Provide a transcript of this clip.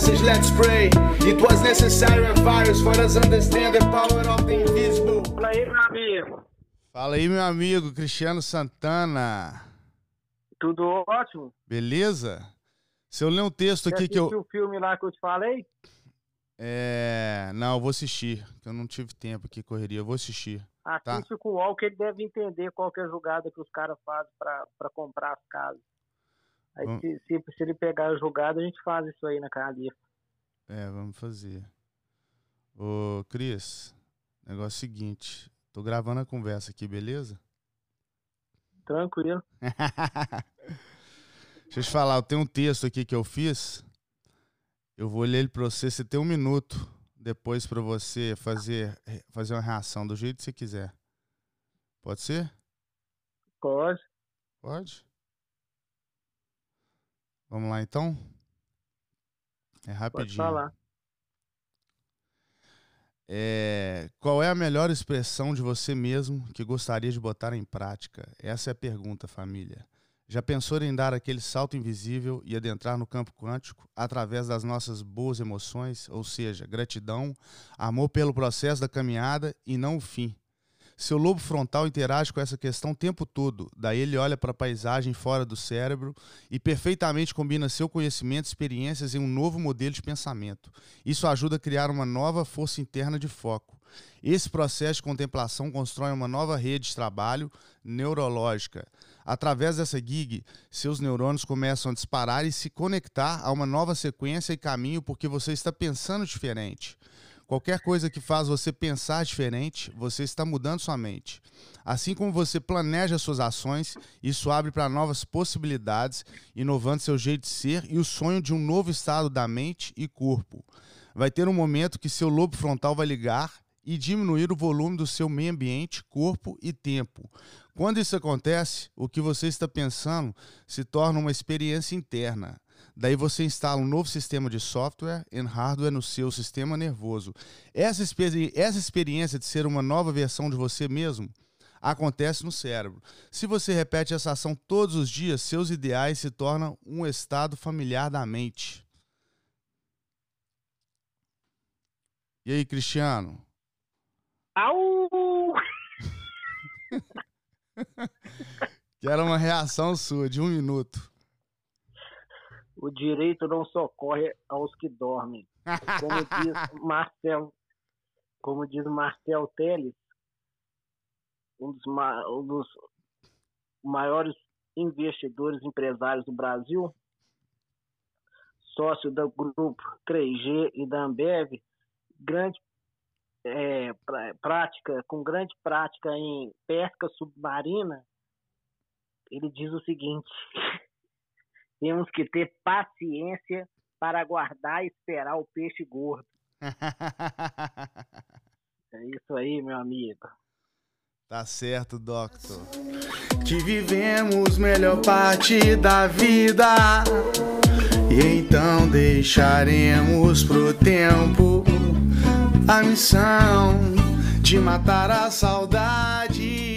message, let's pray. It was necessary and virus for us understand the power of the invisible. Fala aí, meu amigo. Fala aí, meu amigo Cristiano Santana. Tudo ótimo? Beleza? Se eu ler um texto Você aqui que eu. assistiu o filme lá que eu te falei? É. Não, eu vou assistir. que Eu não tive tempo aqui, correria. Eu vou assistir. Assiste com o UOL que ele deve entender qual que é a jogada que os caras fazem pra, pra comprar as casas. Aí Vamos- se, se, se ele pegar jogada, a gente faz isso aí na Califa. É, vamos fazer. Ô, Cris, negócio é o seguinte. Tô gravando a conversa aqui, beleza? Tranquilo. Deixa eu te falar, eu tenho um texto aqui que eu fiz. Eu vou ler ele pra você. Você tem um minuto depois pra você fazer, fazer uma reação do jeito que você quiser. Pode ser? Pode. Pode? Vamos lá então? É Pode rapidinho. falar. É, qual é a melhor expressão de você mesmo que gostaria de botar em prática? Essa é a pergunta, família. Já pensou em dar aquele salto invisível e adentrar no campo quântico através das nossas boas emoções, ou seja, gratidão, amor pelo processo da caminhada e não o fim? Seu lobo frontal interage com essa questão o tempo todo, daí ele olha para a paisagem fora do cérebro e perfeitamente combina seu conhecimento e experiências em um novo modelo de pensamento. Isso ajuda a criar uma nova força interna de foco. Esse processo de contemplação constrói uma nova rede de trabalho neurológica. Através dessa gig, seus neurônios começam a disparar e se conectar a uma nova sequência e caminho porque você está pensando diferente. Qualquer coisa que faz você pensar diferente, você está mudando sua mente. Assim como você planeja suas ações, isso abre para novas possibilidades, inovando seu jeito de ser e o sonho de um novo estado da mente e corpo. Vai ter um momento que seu lobo frontal vai ligar e diminuir o volume do seu meio ambiente, corpo e tempo. Quando isso acontece, o que você está pensando se torna uma experiência interna. Daí você instala um novo sistema de software e hardware no seu sistema nervoso. Essa, experi essa experiência de ser uma nova versão de você mesmo acontece no cérebro. Se você repete essa ação todos os dias, seus ideais se tornam um estado familiar da mente. E aí, Cristiano? Au! Quero uma reação sua de um minuto. Direito não socorre aos que dormem. Como diz Marcel, como diz Marcel Teles, um dos, ma- um dos maiores investidores empresários do Brasil, sócio do grupo 3G e da Ambev, grande é, prática, com grande prática em pesca submarina, ele diz o seguinte: temos que ter paciência para aguardar e esperar o peixe gordo. É isso aí, meu amigo. tá certo, Doctor. Que vivemos melhor parte da vida. E então deixaremos pro tempo a missão de matar a saudade.